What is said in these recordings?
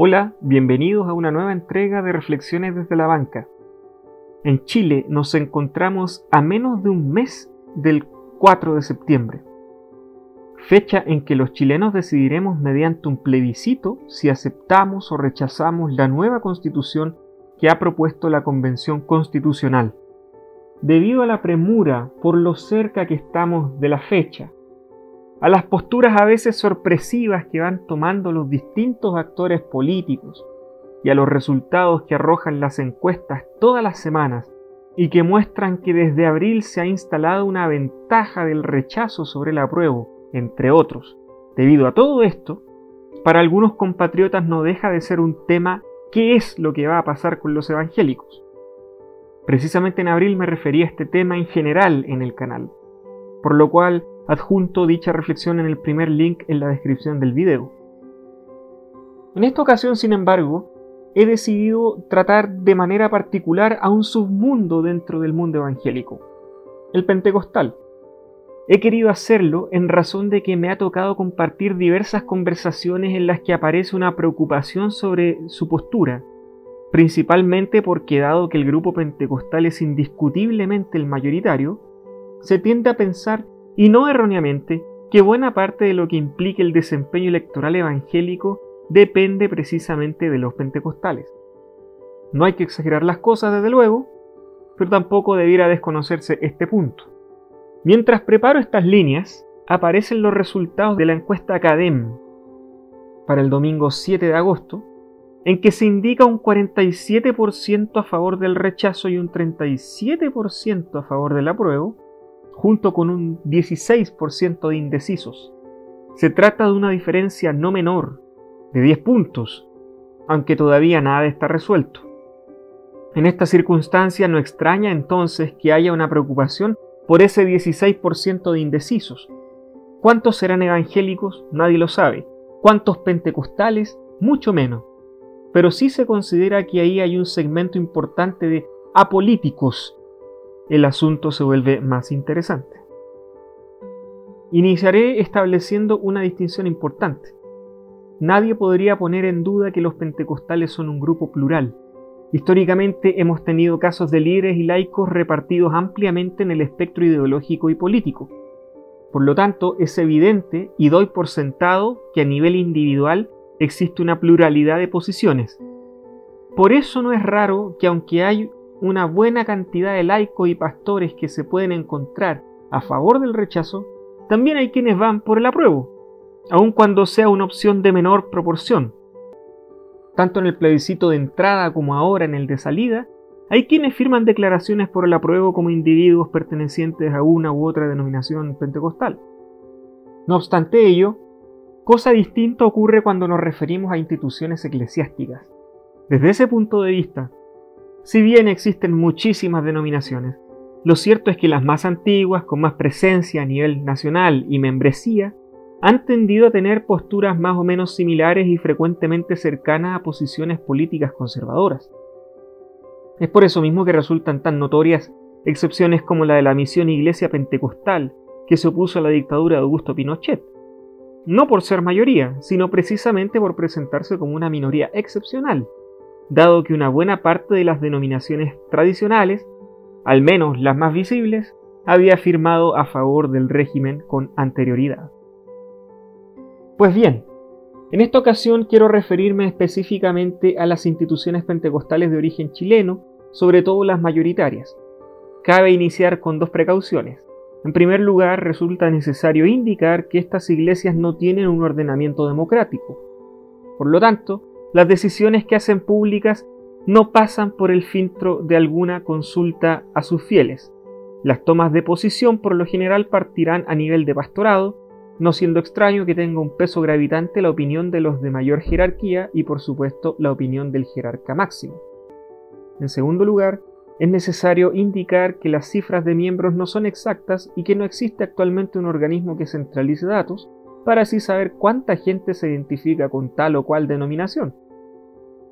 Hola, bienvenidos a una nueva entrega de Reflexiones desde la banca. En Chile nos encontramos a menos de un mes del 4 de septiembre, fecha en que los chilenos decidiremos mediante un plebiscito si aceptamos o rechazamos la nueva constitución que ha propuesto la Convención Constitucional. Debido a la premura por lo cerca que estamos de la fecha, a las posturas a veces sorpresivas que van tomando los distintos actores políticos y a los resultados que arrojan las encuestas todas las semanas y que muestran que desde abril se ha instalado una ventaja del rechazo sobre el apruebo, entre otros. Debido a todo esto, para algunos compatriotas no deja de ser un tema qué es lo que va a pasar con los evangélicos. Precisamente en abril me referí a este tema en general en el canal, por lo cual Adjunto dicha reflexión en el primer link en la descripción del video. En esta ocasión, sin embargo, he decidido tratar de manera particular a un submundo dentro del mundo evangélico, el pentecostal. He querido hacerlo en razón de que me ha tocado compartir diversas conversaciones en las que aparece una preocupación sobre su postura, principalmente porque dado que el grupo pentecostal es indiscutiblemente el mayoritario, se tiende a pensar y no erróneamente, que buena parte de lo que implica el desempeño electoral evangélico depende precisamente de los pentecostales. No hay que exagerar las cosas, desde luego, pero tampoco debiera desconocerse este punto. Mientras preparo estas líneas, aparecen los resultados de la encuesta Academ para el domingo 7 de agosto, en que se indica un 47% a favor del rechazo y un 37% a favor del apruebo, junto con un 16% de indecisos. Se trata de una diferencia no menor, de 10 puntos, aunque todavía nada está resuelto. En esta circunstancia no extraña entonces que haya una preocupación por ese 16% de indecisos. ¿Cuántos serán evangélicos? Nadie lo sabe. ¿Cuántos pentecostales? Mucho menos. Pero sí se considera que ahí hay un segmento importante de apolíticos el asunto se vuelve más interesante. Iniciaré estableciendo una distinción importante. Nadie podría poner en duda que los pentecostales son un grupo plural. Históricamente hemos tenido casos de líderes y laicos repartidos ampliamente en el espectro ideológico y político. Por lo tanto, es evidente y doy por sentado que a nivel individual existe una pluralidad de posiciones. Por eso no es raro que aunque hay una buena cantidad de laicos y pastores que se pueden encontrar a favor del rechazo, también hay quienes van por el apruebo, aun cuando sea una opción de menor proporción. Tanto en el plebiscito de entrada como ahora en el de salida, hay quienes firman declaraciones por el apruebo como individuos pertenecientes a una u otra denominación pentecostal. No obstante ello, cosa distinta ocurre cuando nos referimos a instituciones eclesiásticas. Desde ese punto de vista, si bien existen muchísimas denominaciones, lo cierto es que las más antiguas, con más presencia a nivel nacional y membresía, han tendido a tener posturas más o menos similares y frecuentemente cercanas a posiciones políticas conservadoras. Es por eso mismo que resultan tan notorias excepciones como la de la misión Iglesia Pentecostal, que se opuso a la dictadura de Augusto Pinochet, no por ser mayoría, sino precisamente por presentarse como una minoría excepcional, dado que una buena parte de las denominaciones tradicionales, al menos las más visibles, había firmado a favor del régimen con anterioridad. Pues bien, en esta ocasión quiero referirme específicamente a las instituciones pentecostales de origen chileno, sobre todo las mayoritarias. Cabe iniciar con dos precauciones. En primer lugar, resulta necesario indicar que estas iglesias no tienen un ordenamiento democrático. Por lo tanto, las decisiones que hacen públicas no pasan por el filtro de alguna consulta a sus fieles. Las tomas de posición por lo general partirán a nivel de pastorado, no siendo extraño que tenga un peso gravitante la opinión de los de mayor jerarquía y por supuesto la opinión del jerarca máximo. En segundo lugar, es necesario indicar que las cifras de miembros no son exactas y que no existe actualmente un organismo que centralice datos, para así saber cuánta gente se identifica con tal o cual denominación.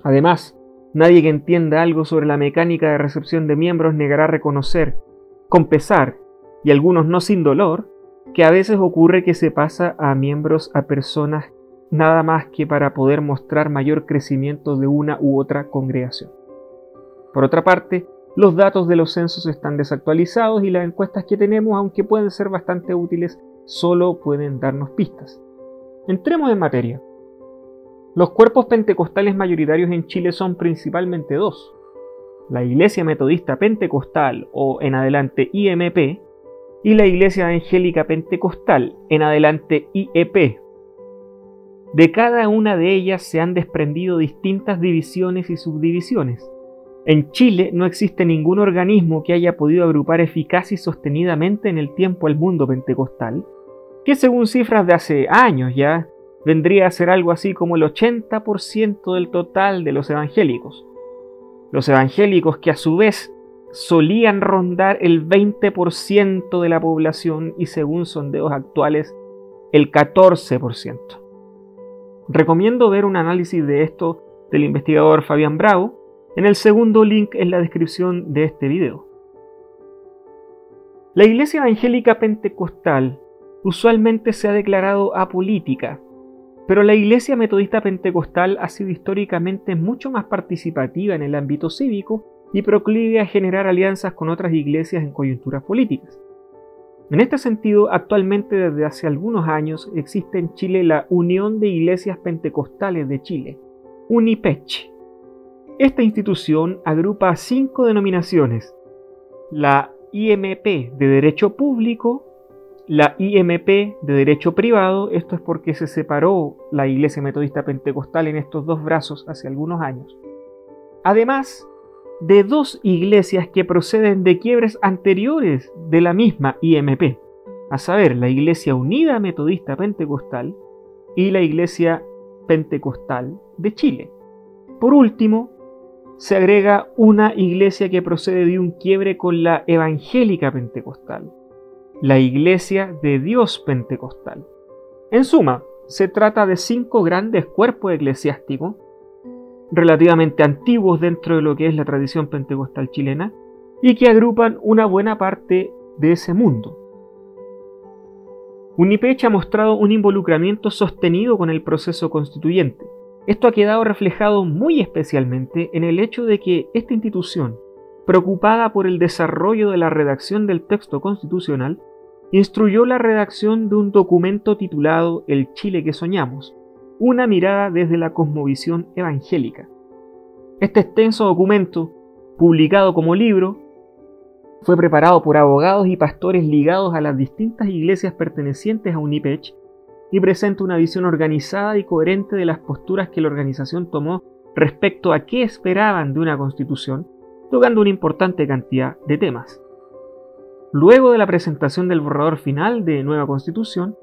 Además, nadie que entienda algo sobre la mecánica de recepción de miembros negará reconocer, con pesar, y algunos no sin dolor, que a veces ocurre que se pasa a miembros a personas nada más que para poder mostrar mayor crecimiento de una u otra congregación. Por otra parte, los datos de los censos están desactualizados y las encuestas que tenemos, aunque pueden ser bastante útiles, solo pueden darnos pistas. Entremos en materia. Los cuerpos pentecostales mayoritarios en Chile son principalmente dos. La Iglesia Metodista Pentecostal o en adelante IMP y la Iglesia Evangélica Pentecostal en adelante IEP de cada una de ellas se han desprendido distintas divisiones y subdivisiones. En Chile no existe ningún organismo que haya podido agrupar eficaz y sostenidamente en el tiempo al mundo pentecostal, que según cifras de hace años ya vendría a ser algo así como el 80% del total de los evangélicos. Los evangélicos que a su vez solían rondar el 20% de la población y según sondeos actuales el 14%. Recomiendo ver un análisis de esto del investigador Fabián Bravo en el segundo link en la descripción de este video. La Iglesia Evangélica Pentecostal usualmente se ha declarado apolítica, pero la Iglesia Metodista Pentecostal ha sido históricamente mucho más participativa en el ámbito cívico y proclive a generar alianzas con otras iglesias en coyunturas políticas. En este sentido, actualmente desde hace algunos años existe en Chile la Unión de Iglesias Pentecostales de Chile, UNIPECH. Esta institución agrupa cinco denominaciones, la IMP de Derecho Público, la IMP de Derecho Privado, esto es porque se separó la Iglesia Metodista Pentecostal en estos dos brazos hace algunos años. Además, de dos iglesias que proceden de quiebres anteriores de la misma IMP, a saber, la Iglesia Unida Metodista Pentecostal y la Iglesia Pentecostal de Chile. Por último, se agrega una iglesia que procede de un quiebre con la Evangélica Pentecostal, la Iglesia de Dios Pentecostal. En suma, se trata de cinco grandes cuerpos eclesiásticos relativamente antiguos dentro de lo que es la tradición pentecostal chilena y que agrupan una buena parte de ese mundo. Unipech ha mostrado un involucramiento sostenido con el proceso constituyente. Esto ha quedado reflejado muy especialmente en el hecho de que esta institución, preocupada por el desarrollo de la redacción del texto constitucional, instruyó la redacción de un documento titulado El Chile que soñamos, una mirada desde la cosmovisión evangélica. Este extenso documento, publicado como libro, fue preparado por abogados y pastores ligados a las distintas iglesias pertenecientes a Unipech y presenta una visión organizada y coherente de las posturas que la organización tomó respecto a qué esperaban de una constitución, tocando una importante cantidad de temas. Luego de la presentación del borrador final de nueva constitución,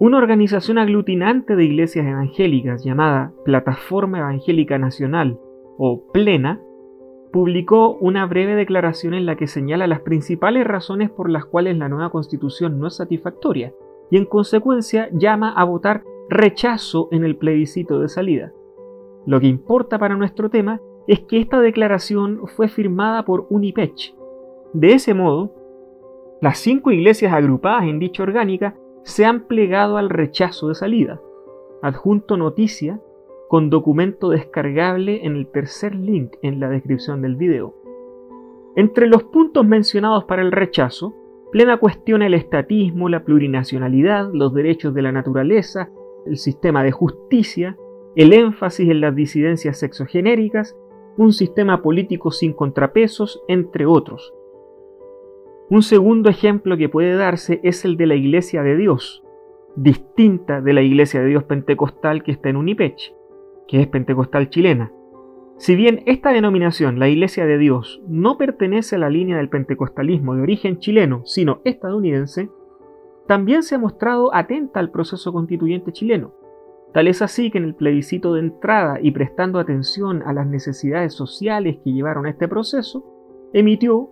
una organización aglutinante de iglesias evangélicas llamada Plataforma Evangélica Nacional o Plena publicó una breve declaración en la que señala las principales razones por las cuales la nueva constitución no es satisfactoria y en consecuencia llama a votar rechazo en el plebiscito de salida. Lo que importa para nuestro tema es que esta declaración fue firmada por Unipech. De ese modo, las cinco iglesias agrupadas en dicha orgánica se han plegado al rechazo de salida. Adjunto noticia con documento descargable en el tercer link en la descripción del video. Entre los puntos mencionados para el rechazo, Plena cuestiona el estatismo, la plurinacionalidad, los derechos de la naturaleza, el sistema de justicia, el énfasis en las disidencias sexogenéricas, un sistema político sin contrapesos, entre otros, un segundo ejemplo que puede darse es el de la Iglesia de Dios, distinta de la Iglesia de Dios pentecostal que está en Unipech, que es pentecostal chilena. Si bien esta denominación, la Iglesia de Dios, no pertenece a la línea del pentecostalismo de origen chileno, sino estadounidense, también se ha mostrado atenta al proceso constituyente chileno. Tal es así que en el plebiscito de entrada y prestando atención a las necesidades sociales que llevaron a este proceso, emitió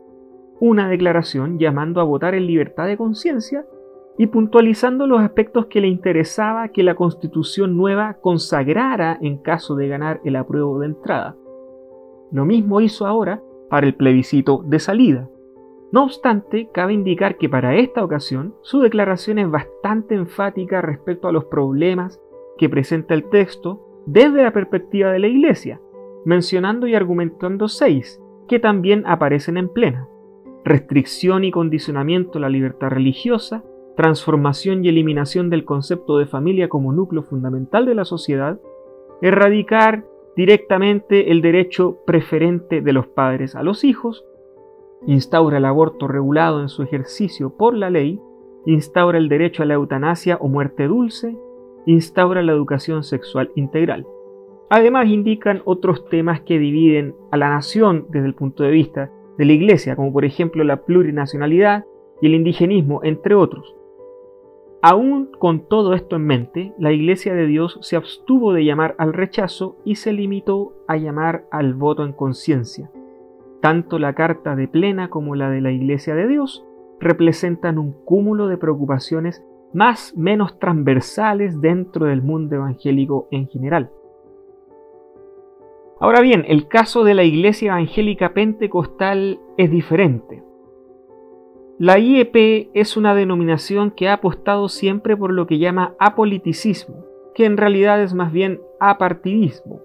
una declaración llamando a votar en libertad de conciencia y puntualizando los aspectos que le interesaba que la constitución nueva consagrara en caso de ganar el apruebo de entrada. Lo mismo hizo ahora para el plebiscito de salida. No obstante, cabe indicar que para esta ocasión su declaración es bastante enfática respecto a los problemas que presenta el texto desde la perspectiva de la Iglesia, mencionando y argumentando seis, que también aparecen en plena. Restricción y condicionamiento a la libertad religiosa, transformación y eliminación del concepto de familia como núcleo fundamental de la sociedad, erradicar directamente el derecho preferente de los padres a los hijos, instaura el aborto regulado en su ejercicio por la ley, instaura el derecho a la eutanasia o muerte dulce, instaura la educación sexual integral. Además indican otros temas que dividen a la nación desde el punto de vista de la Iglesia, como por ejemplo la plurinacionalidad y el indigenismo, entre otros. Aún con todo esto en mente, la Iglesia de Dios se abstuvo de llamar al rechazo y se limitó a llamar al voto en conciencia. Tanto la carta de plena como la de la Iglesia de Dios representan un cúmulo de preocupaciones más menos transversales dentro del mundo evangélico en general. Ahora bien, el caso de la Iglesia Evangélica Pentecostal es diferente. La IEP es una denominación que ha apostado siempre por lo que llama apoliticismo, que en realidad es más bien apartidismo.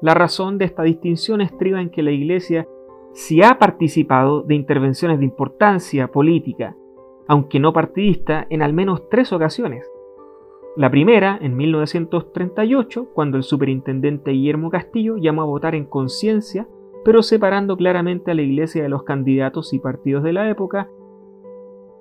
La razón de esta distinción estriba en que la Iglesia si ha participado de intervenciones de importancia política, aunque no partidista, en al menos tres ocasiones. La primera, en 1938, cuando el superintendente Guillermo Castillo llamó a votar en conciencia, pero separando claramente a la iglesia de los candidatos y partidos de la época.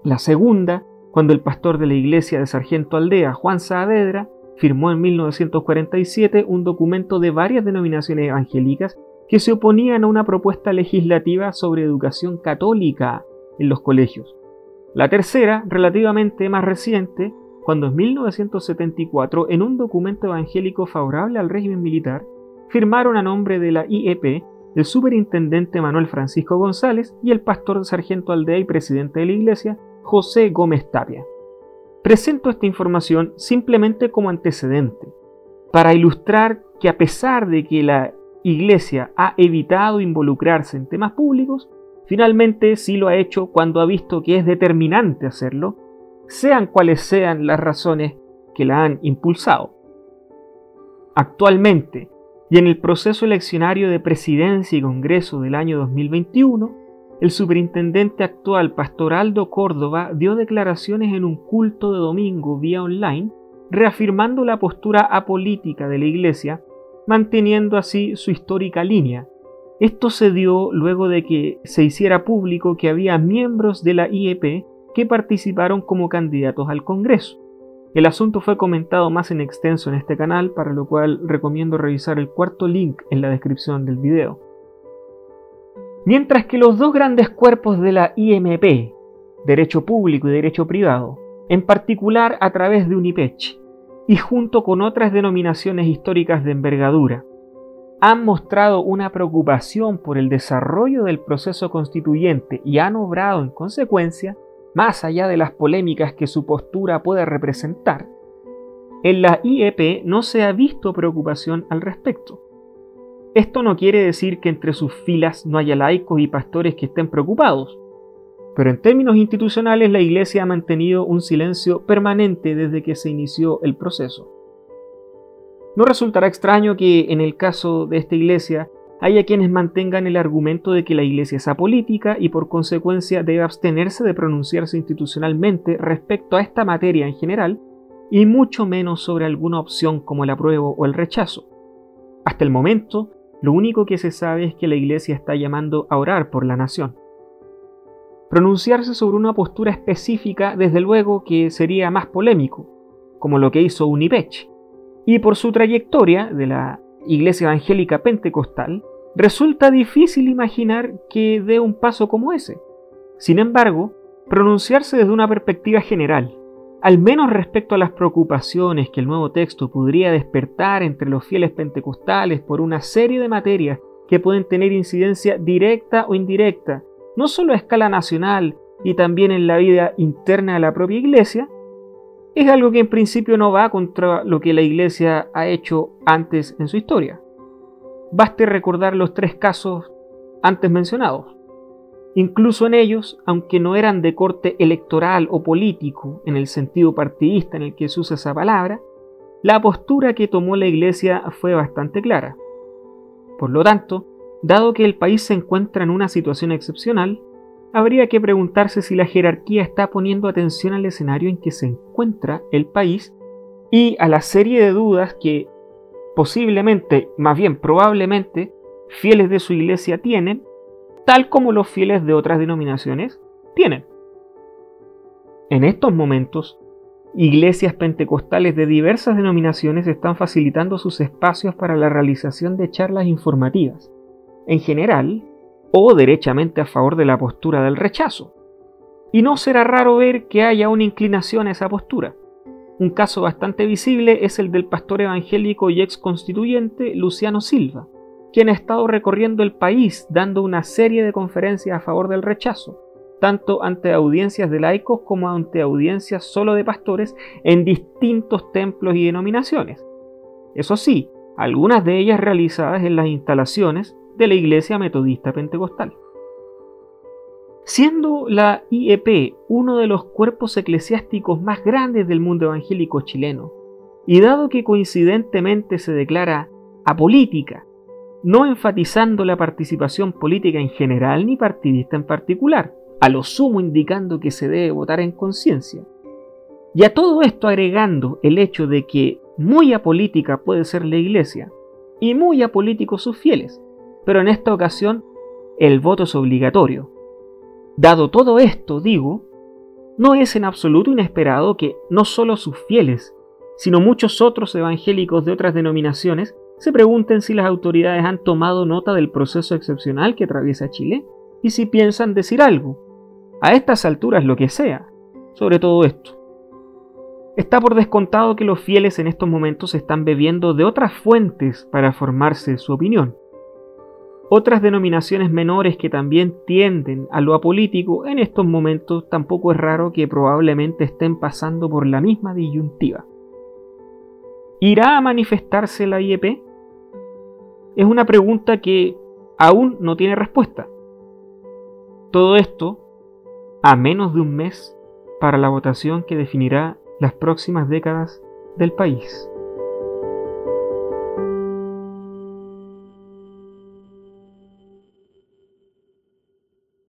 La segunda, cuando el pastor de la iglesia de Sargento Aldea, Juan Saavedra, firmó en 1947 un documento de varias denominaciones evangélicas que se oponían a una propuesta legislativa sobre educación católica en los colegios. La tercera, relativamente más reciente, cuando en 1974, en un documento evangélico favorable al régimen militar, firmaron a nombre de la IEP el superintendente Manuel Francisco González y el pastor Sargento Aldea y presidente de la iglesia, José Gómez Tapia. Presento esta información simplemente como antecedente, para ilustrar que a pesar de que la Iglesia ha evitado involucrarse en temas públicos, finalmente sí lo ha hecho cuando ha visto que es determinante hacerlo, sean cuales sean las razones que la han impulsado. Actualmente, y en el proceso eleccionario de presidencia y congreso del año 2021, el superintendente actual, Pastor Aldo Córdoba, dio declaraciones en un culto de domingo vía online, reafirmando la postura apolítica de la Iglesia manteniendo así su histórica línea. Esto se dio luego de que se hiciera público que había miembros de la IEP participaron como candidatos al Congreso. El asunto fue comentado más en extenso en este canal, para lo cual recomiendo revisar el cuarto link en la descripción del video. Mientras que los dos grandes cuerpos de la IMP, Derecho Público y Derecho Privado, en particular a través de UNIPECH, y junto con otras denominaciones históricas de envergadura, han mostrado una preocupación por el desarrollo del proceso constituyente y han obrado en consecuencia, más allá de las polémicas que su postura puede representar, en la IEP no se ha visto preocupación al respecto. Esto no quiere decir que entre sus filas no haya laicos y pastores que estén preocupados, pero en términos institucionales la Iglesia ha mantenido un silencio permanente desde que se inició el proceso. No resultará extraño que en el caso de esta Iglesia haya quienes mantengan el argumento de que la Iglesia es apolítica y por consecuencia debe abstenerse de pronunciarse institucionalmente respecto a esta materia en general y mucho menos sobre alguna opción como el apruebo o el rechazo. Hasta el momento, lo único que se sabe es que la Iglesia está llamando a orar por la nación. Pronunciarse sobre una postura específica, desde luego que sería más polémico, como lo que hizo Unipech. Y por su trayectoria de la Iglesia Evangélica Pentecostal, resulta difícil imaginar que dé un paso como ese. Sin embargo, pronunciarse desde una perspectiva general, al menos respecto a las preocupaciones que el nuevo texto podría despertar entre los fieles pentecostales por una serie de materias que pueden tener incidencia directa o indirecta no solo a escala nacional y también en la vida interna de la propia iglesia, es algo que en principio no va contra lo que la iglesia ha hecho antes en su historia. Baste recordar los tres casos antes mencionados. Incluso en ellos, aunque no eran de corte electoral o político en el sentido partidista en el que se usa esa palabra, la postura que tomó la Iglesia fue bastante clara. Por lo tanto, dado que el país se encuentra en una situación excepcional, habría que preguntarse si la jerarquía está poniendo atención al escenario en que se encuentra el país y a la serie de dudas que posiblemente, más bien probablemente, fieles de su iglesia tienen, tal como los fieles de otras denominaciones tienen. En estos momentos, iglesias pentecostales de diversas denominaciones están facilitando sus espacios para la realización de charlas informativas, en general, o derechamente a favor de la postura del rechazo. Y no será raro ver que haya una inclinación a esa postura. Un caso bastante visible es el del pastor evangélico y ex constituyente Luciano Silva, quien ha estado recorriendo el país dando una serie de conferencias a favor del rechazo, tanto ante audiencias de laicos como ante audiencias solo de pastores en distintos templos y denominaciones. Eso sí, algunas de ellas realizadas en las instalaciones de la Iglesia Metodista Pentecostal. Siendo la IEP uno de los cuerpos eclesiásticos más grandes del mundo evangélico chileno, y dado que coincidentemente se declara apolítica, no enfatizando la participación política en general ni partidista en particular, a lo sumo indicando que se debe votar en conciencia. Y a todo esto agregando el hecho de que muy apolítica puede ser la Iglesia y muy apolíticos sus fieles, pero en esta ocasión el voto es obligatorio. Dado todo esto, digo, no es en absoluto inesperado que no solo sus fieles, sino muchos otros evangélicos de otras denominaciones se pregunten si las autoridades han tomado nota del proceso excepcional que atraviesa Chile y si piensan decir algo, a estas alturas lo que sea, sobre todo esto. Está por descontado que los fieles en estos momentos están bebiendo de otras fuentes para formarse su opinión. Otras denominaciones menores que también tienden a lo apolítico en estos momentos tampoco es raro que probablemente estén pasando por la misma disyuntiva. ¿Irá a manifestarse la IEP? Es una pregunta que aún no tiene respuesta. Todo esto a menos de un mes para la votación que definirá las próximas décadas del país.